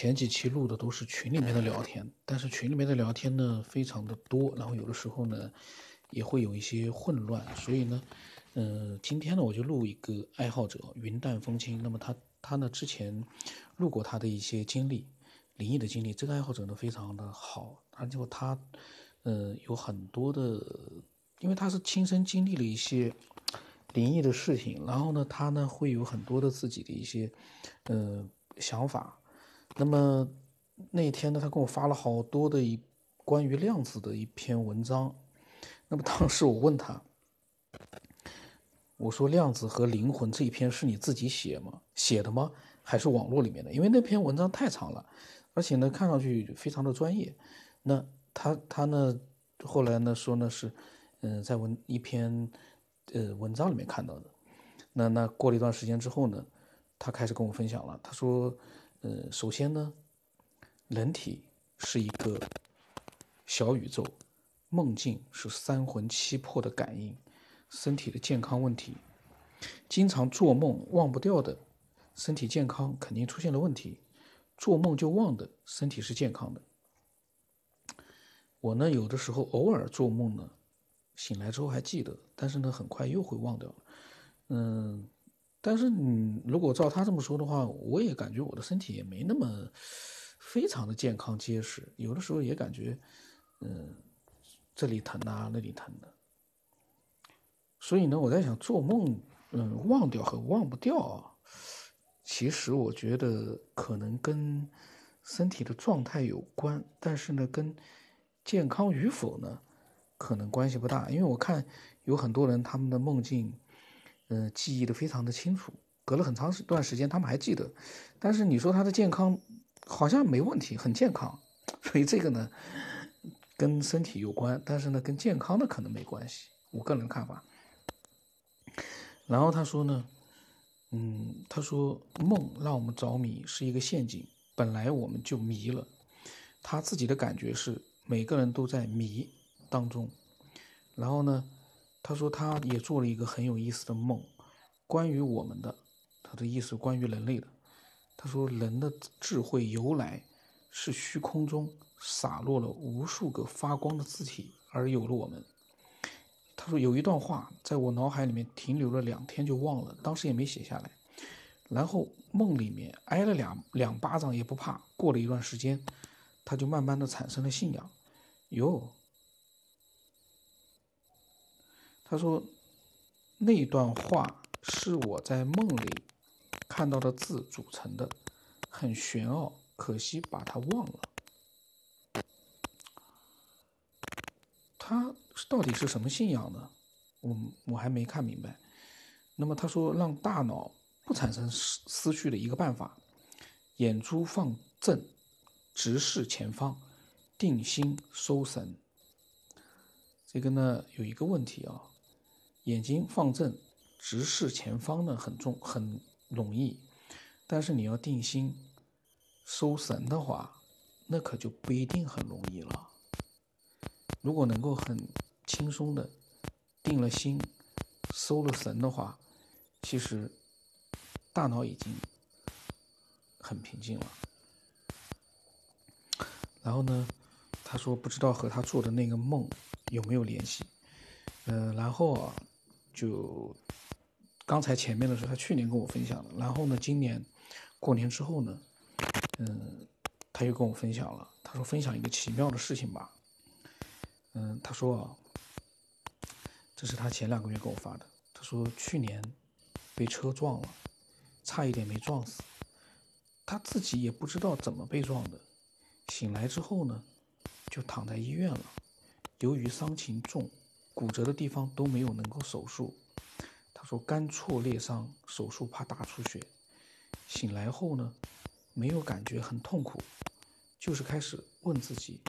前几期录的都是群里面的聊天，但是群里面的聊天呢非常的多，然后有的时候呢也会有一些混乱，所以呢，嗯，今天呢我就录一个爱好者云淡风轻。那么他他呢之前录过他的一些经历，灵异的经历。这个爱好者呢非常的好，而且他呃有很多的，因为他是亲身经历了一些灵异的事情，然后呢他呢会有很多的自己的一些呃想法。那么那天呢，他给我发了好多的一关于量子的一篇文章。那么当时我问他，我说量子和灵魂这一篇是你自己写吗？写的吗？还是网络里面的？因为那篇文章太长了，而且呢看上去非常的专业。那他他呢后来呢说呢是嗯在文一篇呃文章里面看到的。那那过了一段时间之后呢，他开始跟我分享了。他说。呃，首先呢，人体是一个小宇宙，梦境是三魂七魄的感应，身体的健康问题，经常做梦忘不掉的，身体健康肯定出现了问题，做梦就忘的，身体是健康的。我呢，有的时候偶尔做梦呢，醒来之后还记得，但是呢，很快又会忘掉了，嗯。但是你如果照他这么说的话，我也感觉我的身体也没那么非常的健康结实，有的时候也感觉，嗯，这里疼啊，那里疼的。所以呢，我在想做梦，嗯，忘掉和忘不掉啊，其实我觉得可能跟身体的状态有关，但是呢，跟健康与否呢，可能关系不大，因为我看有很多人他们的梦境。嗯，记忆的非常的清楚，隔了很长时段时间，他们还记得。但是你说他的健康好像没问题，很健康，所以这个呢跟身体有关，但是呢跟健康的可能没关系，我个人看法。然后他说呢，嗯，他说梦让我们着迷是一个陷阱，本来我们就迷了。他自己的感觉是每个人都在迷当中，然后呢。他说，他也做了一个很有意思的梦，关于我们的，他的意思关于人类的。他说，人的智慧由来是虚空中洒落了无数个发光的字体，而有了我们。他说，有一段话在我脑海里面停留了两天就忘了，当时也没写下来。然后梦里面挨了两两巴掌也不怕，过了一段时间，他就慢慢的产生了信仰。哟。他说：“那段话是我在梦里看到的字组成的，很玄奥，可惜把它忘了。他到底是什么信仰呢？我我还没看明白。那么他说，让大脑不产生思思绪的一个办法，眼珠放正，直视前方，定心收神。这个呢，有一个问题啊。”眼睛放正，直视前方呢，很重很容易，但是你要定心、收神的话，那可就不一定很容易了。如果能够很轻松的定了心、收了神的话，其实大脑已经很平静了。然后呢，他说不知道和他做的那个梦有没有联系，嗯，然后啊。就刚才前面的时候，他去年跟我分享的，然后呢，今年过年之后呢，嗯，他又跟我分享了，他说分享一个奇妙的事情吧，嗯，他说，这是他前两个月跟我发的，他说去年被车撞了，差一点没撞死，他自己也不知道怎么被撞的，醒来之后呢，就躺在医院了，由于伤情重。骨折的地方都没有能够手术，他说肝挫裂伤，手术怕大出血。醒来后呢，没有感觉很痛苦，就是开始问自己，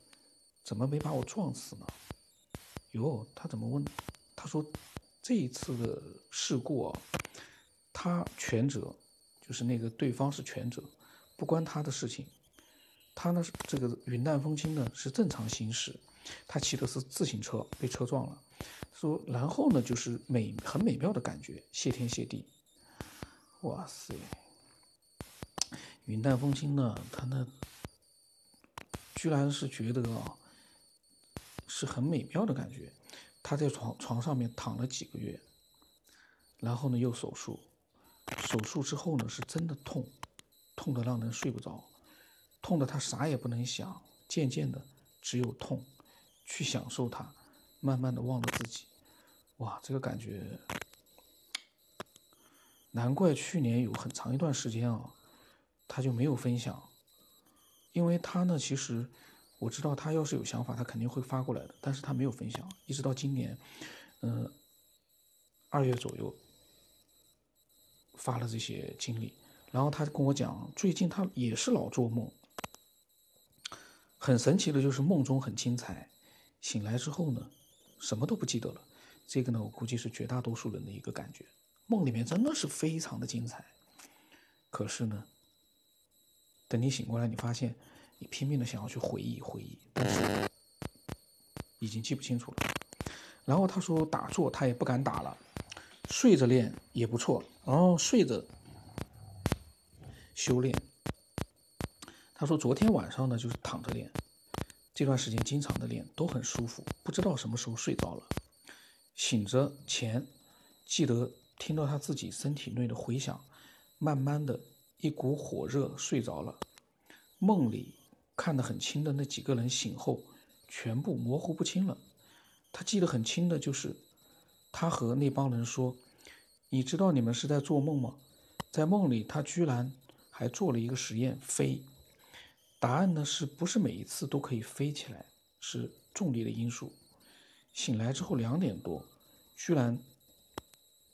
怎么没把我撞死呢？哟，他怎么问？他说这一次的事故啊，他全责，就是那个对方是全责，不关他的事情。他呢，这个云淡风轻呢是正常行驶。他骑的是自行车，被车撞了。说，然后呢，就是美很美妙的感觉，谢天谢地。哇塞，云淡风轻呢，他那居然是觉得啊，是很美妙的感觉。他在床床上面躺了几个月，然后呢又手术，手术之后呢是真的痛，痛得让人睡不着，痛得他啥也不能想，渐渐的只有痛，去享受它，慢慢的忘了自己。哇，这个感觉，难怪去年有很长一段时间啊，他就没有分享，因为他呢其实。我知道他要是有想法，他肯定会发过来的，但是他没有分享，一直到今年，嗯，二月左右发了这些经历，然后他跟我讲，最近他也是老做梦，很神奇的就是梦中很精彩，醒来之后呢，什么都不记得了。这个呢，我估计是绝大多数人的一个感觉，梦里面真的是非常的精彩，可是呢，等你醒过来，你发现。你拼命的想要去回忆回忆，但是已经记不清楚了。然后他说打坐他也不敢打了，睡着练也不错。然后睡着修炼。他说昨天晚上呢就是躺着练，这段时间经常的练都很舒服，不知道什么时候睡着了。醒着前记得听到他自己身体内的回响，慢慢的一股火热睡着了，梦里。看得很清的那几个人醒后，全部模糊不清了。他记得很清的就是，他和那帮人说：“你知道你们是在做梦吗？”在梦里，他居然还做了一个实验，飞。答案呢，是不是每一次都可以飞起来？是重力的因素。醒来之后两点多，居然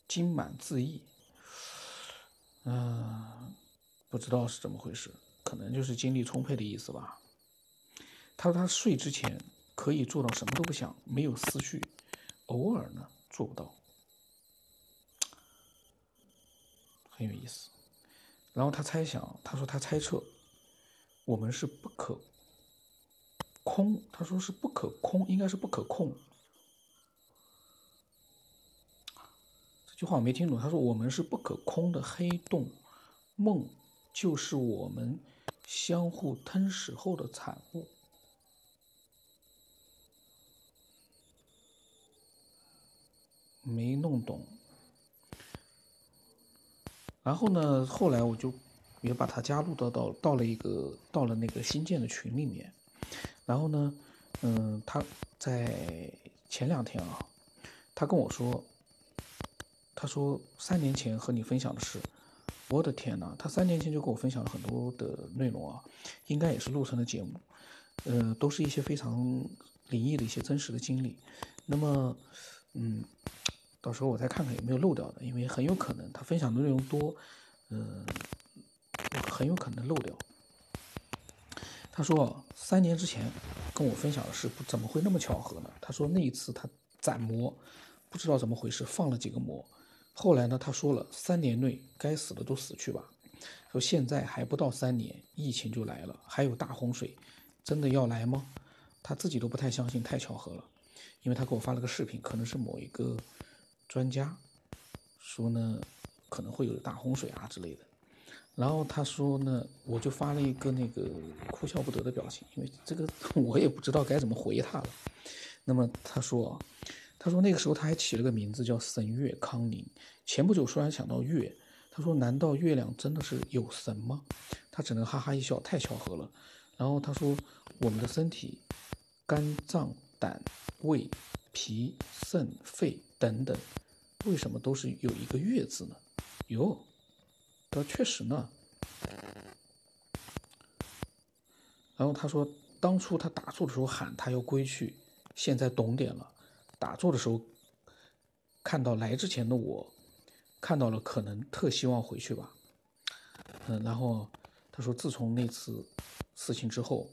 精满自溢。嗯，不知道是怎么回事。可能就是精力充沛的意思吧。他说他睡之前可以做到什么都不想，没有思绪，偶尔呢做不到，很有意思。然后他猜想，他说他猜测我们是不可空，他说是不可空，应该是不可控。这句话我没听懂。他说我们是不可空的黑洞，梦就是我们。相互吞噬后的产物，没弄懂。然后呢，后来我就也把他加入到到到了一个到了那个新建的群里面。然后呢，嗯，他在前两天啊，他跟我说，他说三年前和你分享的事。我的天呐，他三年前就跟我分享了很多的内容啊，应该也是录成的节目，呃，都是一些非常灵异的一些真实的经历。那么，嗯，到时候我再看看有没有漏掉的，因为很有可能他分享的内容多，嗯，很有可能漏掉。他说三年之前跟我分享的事，不怎么会那么巧合呢？他说那一次他攒魔，不知道怎么回事，放了几个魔。后来呢？他说了，三年内该死的都死去吧。说现在还不到三年，疫情就来了，还有大洪水，真的要来吗？他自己都不太相信，太巧合了。因为他给我发了个视频，可能是某一个专家说呢，可能会有大洪水啊之类的。然后他说呢，我就发了一个那个哭笑不得的表情，因为这个 我也不知道该怎么回他了。那么他说。他说那个时候他还起了个名字叫神月康宁。前不久突然想到月，他说难道月亮真的是有神吗？他只能哈哈一笑，太巧合了。然后他说我们的身体，肝脏、胆、胃、脾、肾、肺等等，为什么都是有一个月字呢？哟，他确实呢。然后他说当初他打坐的时候喊他要归去，现在懂点了。打坐的时候，看到来之前的我，看到了可能特希望回去吧。嗯，然后他说，自从那次事情之后，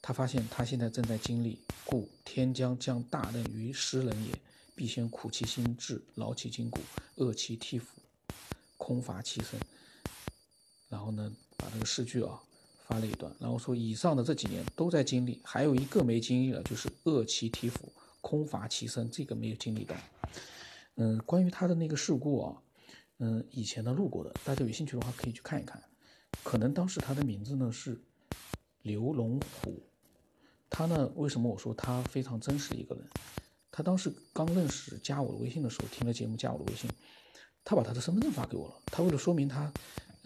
他发现他现在正在经历，故天将降大任于斯人也，必先苦其心志，劳其筋骨，饿其体肤，空乏其身。然后呢，把这个诗句啊发了一段，然后说以上的这几年都在经历，还有一个没经历了，就是饿其体肤。空乏其身，这个没有经历到。嗯，关于他的那个事故啊，嗯，以前呢录过的，大家有兴趣的话可以去看一看。可能当时他的名字呢是刘龙虎。他呢，为什么我说他非常真实一个人？他当时刚认识加我的微信的时候，听了节目加我的微信，他把他的身份证发给我了。他为了说明他，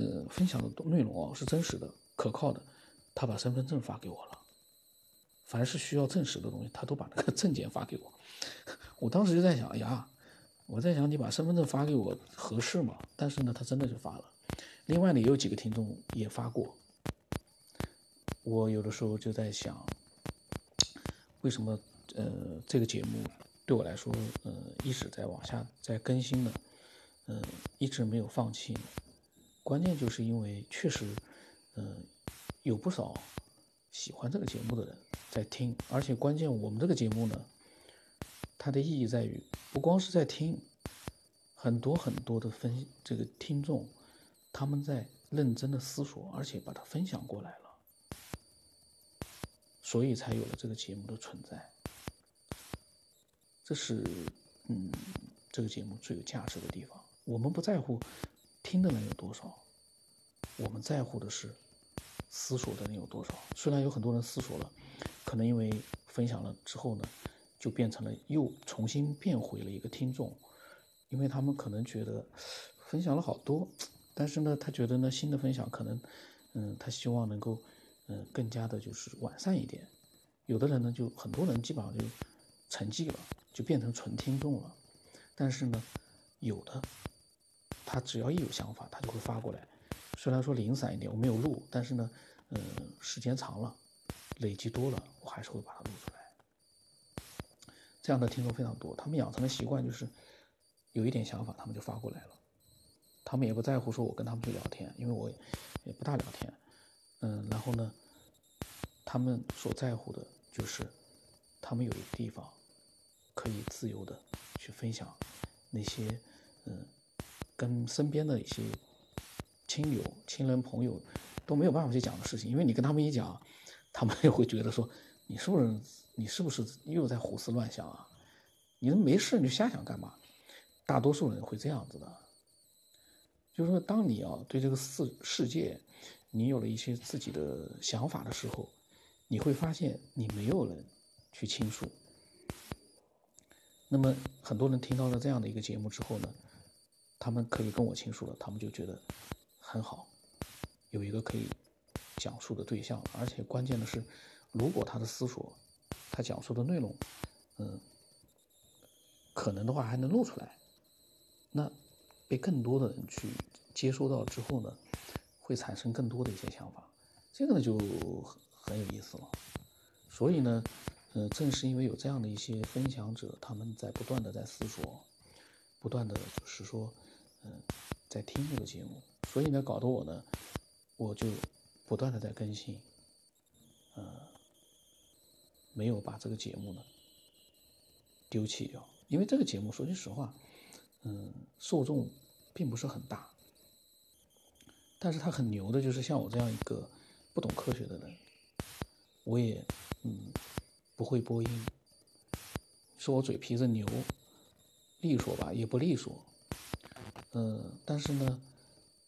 呃，分享的内容哦是真实的、可靠的，他把身份证发给我了。凡是需要证实的东西，他都把那个证件发给我。我当时就在想，哎呀，我在想你把身份证发给我合适吗？但是呢，他真的就发了。另外呢，也有几个听众也发过。我有的时候就在想，为什么？呃，这个节目对我来说，呃，一直在往下在更新呢，呃，一直没有放弃。关键就是因为确实，嗯，有不少喜欢这个节目的人在听，而且关键我们这个节目呢，它的意义在于不光是在听，很多很多的分这个听众，他们在认真的思索，而且把它分享过来了，所以才有了这个节目的存在。这是，嗯，这个节目最有价值的地方。我们不在乎听的人有多少，我们在乎的是思索的人有多少。虽然有很多人思索了，可能因为分享了之后呢，就变成了又重新变回了一个听众，因为他们可能觉得分享了好多，但是呢，他觉得呢新的分享可能，嗯，他希望能够，嗯，更加的就是完善一点。有的人呢，就很多人基本上就沉寂了。就变成纯听众了，但是呢，有的他只要一有想法，他就会发过来。虽然说零散一点，我没有录，但是呢，嗯，时间长了，累积多了，我还是会把它录出来。这样的听众非常多，他们养成的习惯就是有一点想法，他们就发过来了。他们也不在乎说我跟他们去聊天，因为我也不大聊天。嗯，然后呢，他们所在乎的就是他们有一个地方。可以自由的去分享那些，嗯，跟身边的一些亲友、亲人、朋友都没有办法去讲的事情，因为你跟他们一讲，他们又会觉得说你是不是你是不是又在胡思乱想啊？你没事你就瞎想干嘛？大多数人会这样子的，就是说，当你啊对这个世世界你有了一些自己的想法的时候，你会发现你没有人去倾诉。那么很多人听到了这样的一个节目之后呢，他们可以跟我倾诉了，他们就觉得很好，有一个可以讲述的对象，而且关键的是，如果他的思索，他讲述的内容，嗯，可能的话还能录出来，那被更多的人去接收到之后呢，会产生更多的一些想法，这个呢就很有意思了，所以呢。呃，正是因为有这样的一些分享者，他们在不断的在思索，不断的就是说，嗯，在听这个节目，所以呢，搞得我呢，我就不断的在更新，呃，没有把这个节目呢丢弃掉，因为这个节目说句实话，嗯，受众并不是很大，但是他很牛的，就是像我这样一个不懂科学的人，我也，嗯。不会播音，说我嘴皮子牛，利索吧也不利索，嗯，但是呢，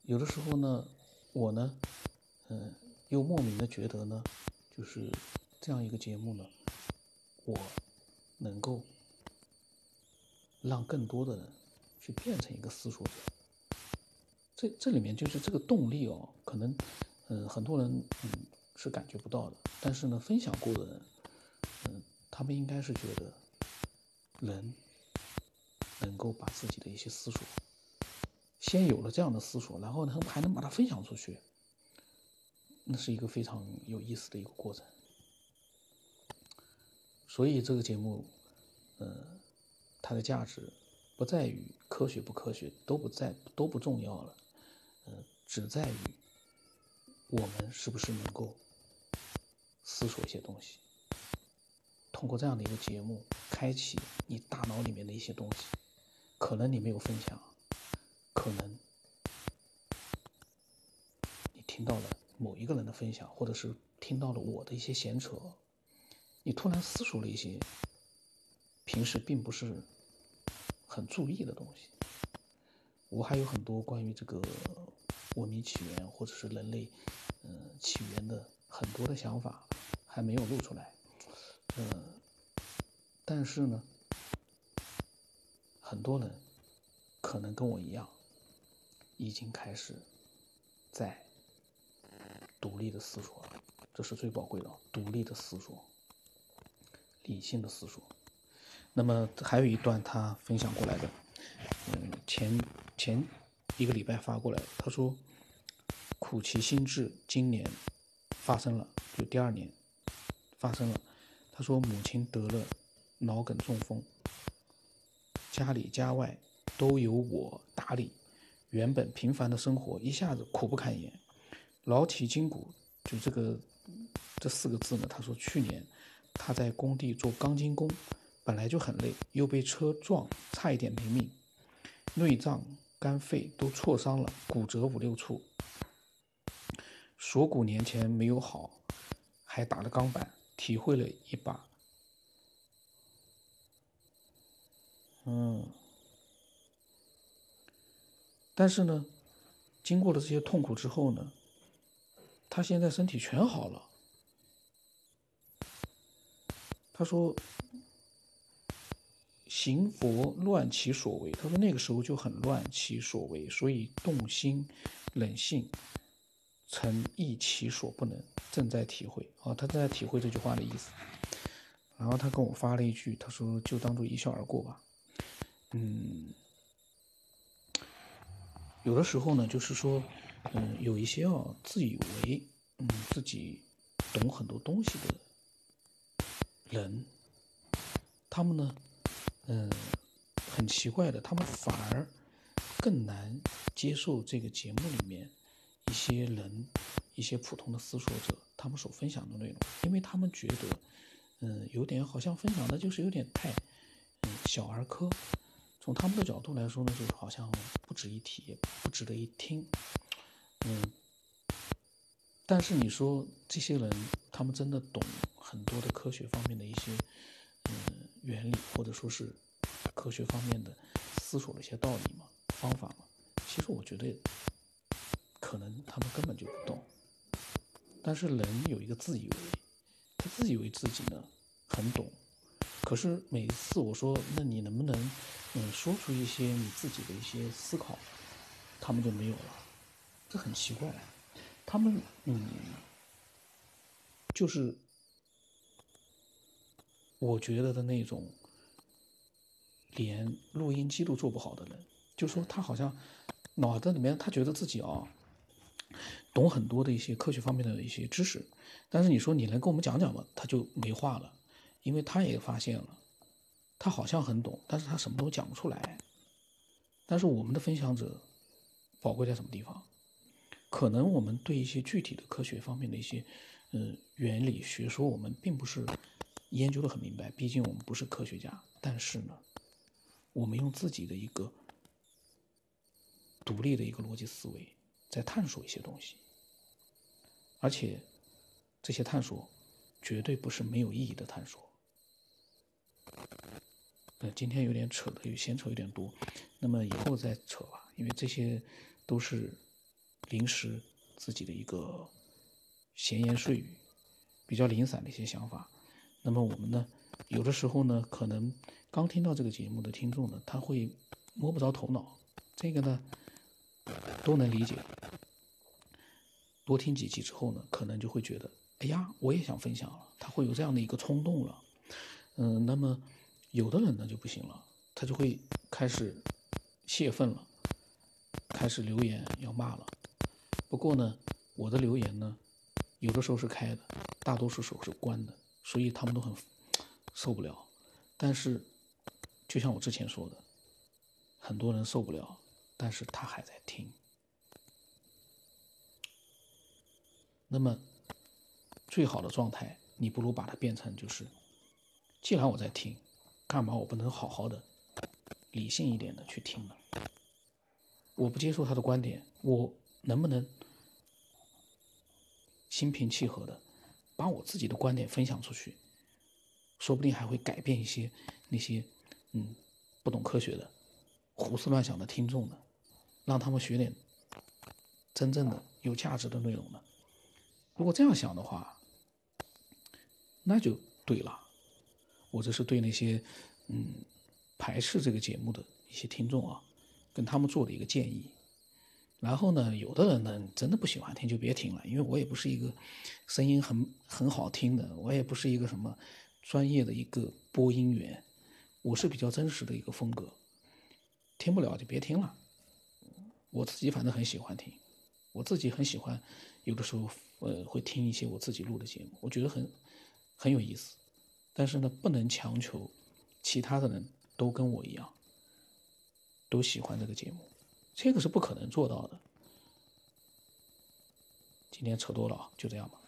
有的时候呢，我呢，嗯，又莫名的觉得呢，就是这样一个节目呢，我能够让更多的人去变成一个思索者，这这里面就是这个动力哦，可能，嗯，很多人嗯是感觉不到的，但是呢，分享过的人。嗯，他们应该是觉得，人能够把自己的一些思索，先有了这样的思索，然后呢还能把它分享出去，那是一个非常有意思的一个过程。所以这个节目，呃，它的价值不在于科学不科学，都不在都不重要了，呃，只在于我们是不是能够思索一些东西。通过这样的一个节目，开启你大脑里面的一些东西，可能你没有分享，可能你听到了某一个人的分享，或者是听到了我的一些闲扯，你突然思索了一些平时并不是很注意的东西。我还有很多关于这个文明起源或者是人类嗯起源的很多的想法还没有露出来，呃，但是呢，很多人可能跟我一样，已经开始在独立的思索了，这是最宝贵的，独立的思索，理性的思索。那么还有一段他分享过来的，嗯，前前一个礼拜发过来，他说苦其心志，今年发生了，就第二年发生了。他说母亲得了脑梗中风，家里家外都由我打理，原本平凡的生活一下子苦不堪言，劳体筋骨，就这个这四个字呢。他说去年他在工地做钢筋工。本来就很累，又被车撞，差一点没命，内脏、肝肺都挫伤了，骨折五六处，锁骨年前没有好，还打了钢板，体会了一把。嗯，但是呢，经过了这些痛苦之后呢，他现在身体全好了。他说。行佛乱其所为，他说那个时候就很乱其所为，所以动心冷性，曾亦其所不能，正在体会啊，他正在体会这句话的意思。然后他跟我发了一句，他说就当做一笑而过吧。嗯，有的时候呢，就是说，嗯，有一些啊自以为嗯自己懂很多东西的人，他们呢。嗯，很奇怪的，他们反而更难接受这个节目里面一些人、一些普通的思索者他们所分享的内容，因为他们觉得，嗯，有点好像分享的就是有点太，嗯，小儿科。从他们的角度来说呢，就是好像不值一提，不值得一听。嗯，但是你说这些人，他们真的懂很多的科学方面的一些，嗯。原理或者说是科学方面的思索的一些道理吗、方法吗，其实我觉得可能他们根本就不懂。但是人有一个自以为，他自以为自己呢很懂，可是每一次我说，那你能不能嗯说出一些你自己的一些思考，他们就没有了，这很奇怪。他们嗯就是。我觉得的那种，连录音机都做不好的人，就说他好像脑子里面他觉得自己啊，懂很多的一些科学方面的一些知识，但是你说你能跟我们讲讲吗？他就没话了，因为他也发现了，他好像很懂，但是他什么都讲不出来。但是我们的分享者宝贵在什么地方？可能我们对一些具体的科学方面的一些嗯原理学说，我们并不是。研究的很明白，毕竟我们不是科学家，但是呢，我们用自己的一个独立的一个逻辑思维在探索一些东西，而且这些探索绝对不是没有意义的探索。呃，今天有点扯的，有闲扯有点多，那么以后再扯吧，因为这些都是临时自己的一个闲言碎语，比较零散的一些想法。那么我们呢，有的时候呢，可能刚听到这个节目的听众呢，他会摸不着头脑，这个呢都能理解。多听几集之后呢，可能就会觉得，哎呀，我也想分享了，他会有这样的一个冲动了。嗯，那么有的人呢就不行了，他就会开始泄愤了，开始留言要骂了。不过呢，我的留言呢，有的时候是开的，大多数时候是关的。所以他们都很受不了，但是就像我之前说的，很多人受不了，但是他还在听。那么最好的状态，你不如把它变成就是，既然我在听，干嘛我不能好好的、理性一点的去听呢？我不接受他的观点，我能不能心平气和的？把我自己的观点分享出去，说不定还会改变一些那些嗯不懂科学的、胡思乱想的听众呢，让他们学点真正的有价值的内容呢？如果这样想的话，那就对了。我这是对那些嗯排斥这个节目的一些听众啊，跟他们做的一个建议。然后呢，有的人呢真的不喜欢听就别听了，因为我也不是一个声音很很好听的，我也不是一个什么专业的一个播音员，我是比较真实的一个风格。听不了就别听了。我自己反正很喜欢听，我自己很喜欢，有的时候呃会听一些我自己录的节目，我觉得很很有意思。但是呢，不能强求其他的人都跟我一样都喜欢这个节目，这个是不可能做到的。今天扯多了啊，就这样吧。